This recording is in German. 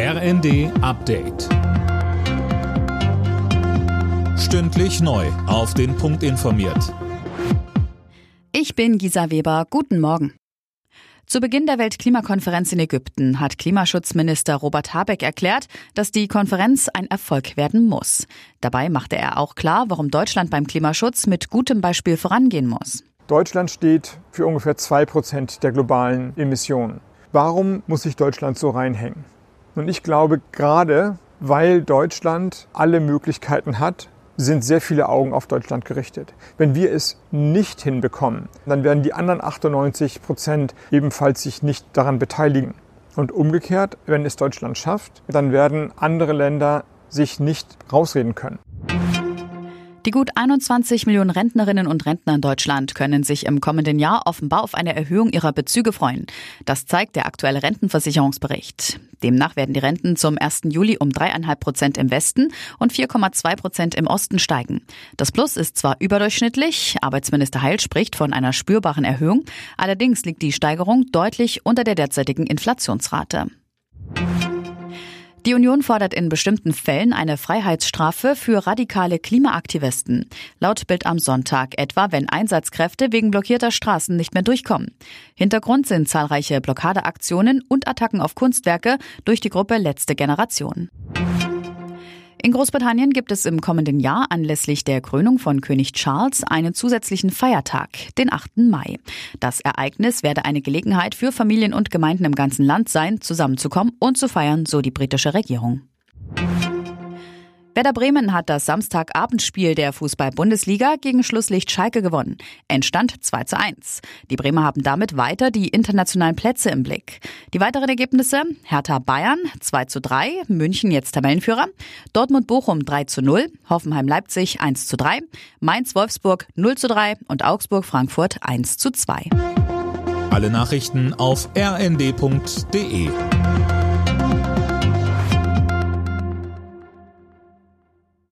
RND Update. Stündlich neu. Auf den Punkt informiert. Ich bin Gisa Weber. Guten Morgen. Zu Beginn der Weltklimakonferenz in Ägypten hat Klimaschutzminister Robert Habeck erklärt, dass die Konferenz ein Erfolg werden muss. Dabei machte er auch klar, warum Deutschland beim Klimaschutz mit gutem Beispiel vorangehen muss. Deutschland steht für ungefähr zwei Prozent der globalen Emissionen. Warum muss sich Deutschland so reinhängen? Und ich glaube, gerade weil Deutschland alle Möglichkeiten hat, sind sehr viele Augen auf Deutschland gerichtet. Wenn wir es nicht hinbekommen, dann werden die anderen 98 Prozent ebenfalls sich nicht daran beteiligen. Und umgekehrt, wenn es Deutschland schafft, dann werden andere Länder sich nicht rausreden können. Die gut 21 Millionen Rentnerinnen und Rentner in Deutschland können sich im kommenden Jahr offenbar auf eine Erhöhung ihrer Bezüge freuen. Das zeigt der aktuelle Rentenversicherungsbericht. Demnach werden die Renten zum 1. Juli um 3,5 Prozent im Westen und 4,2 Prozent im Osten steigen. Das Plus ist zwar überdurchschnittlich, Arbeitsminister Heil spricht von einer spürbaren Erhöhung, allerdings liegt die Steigerung deutlich unter der derzeitigen Inflationsrate. Die Union fordert in bestimmten Fällen eine Freiheitsstrafe für radikale Klimaaktivisten. Laut Bild am Sonntag etwa, wenn Einsatzkräfte wegen blockierter Straßen nicht mehr durchkommen. Hintergrund sind zahlreiche Blockadeaktionen und Attacken auf Kunstwerke durch die Gruppe Letzte Generation. In Großbritannien gibt es im kommenden Jahr anlässlich der Krönung von König Charles einen zusätzlichen Feiertag, den 8. Mai. Das Ereignis werde eine Gelegenheit für Familien und Gemeinden im ganzen Land sein, zusammenzukommen und zu feiern, so die britische Regierung. Werder Bremen hat das Samstagabendspiel der Fußball-Bundesliga gegen Schlusslicht Schalke gewonnen. Endstand 2 zu 1. Die Bremer haben damit weiter die internationalen Plätze im Blick. Die weiteren Ergebnisse Hertha Bayern 2 zu 3, München jetzt Tabellenführer, Dortmund Bochum 3 zu 0, Hoffenheim Leipzig 1 zu 3, Mainz Wolfsburg 0 zu 3 und Augsburg Frankfurt 1 zu 2. Alle Nachrichten auf rnd.de